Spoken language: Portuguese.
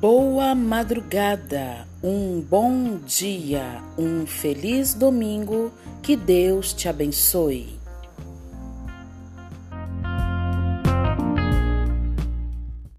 Boa madrugada, um bom dia, um feliz domingo, que Deus te abençoe.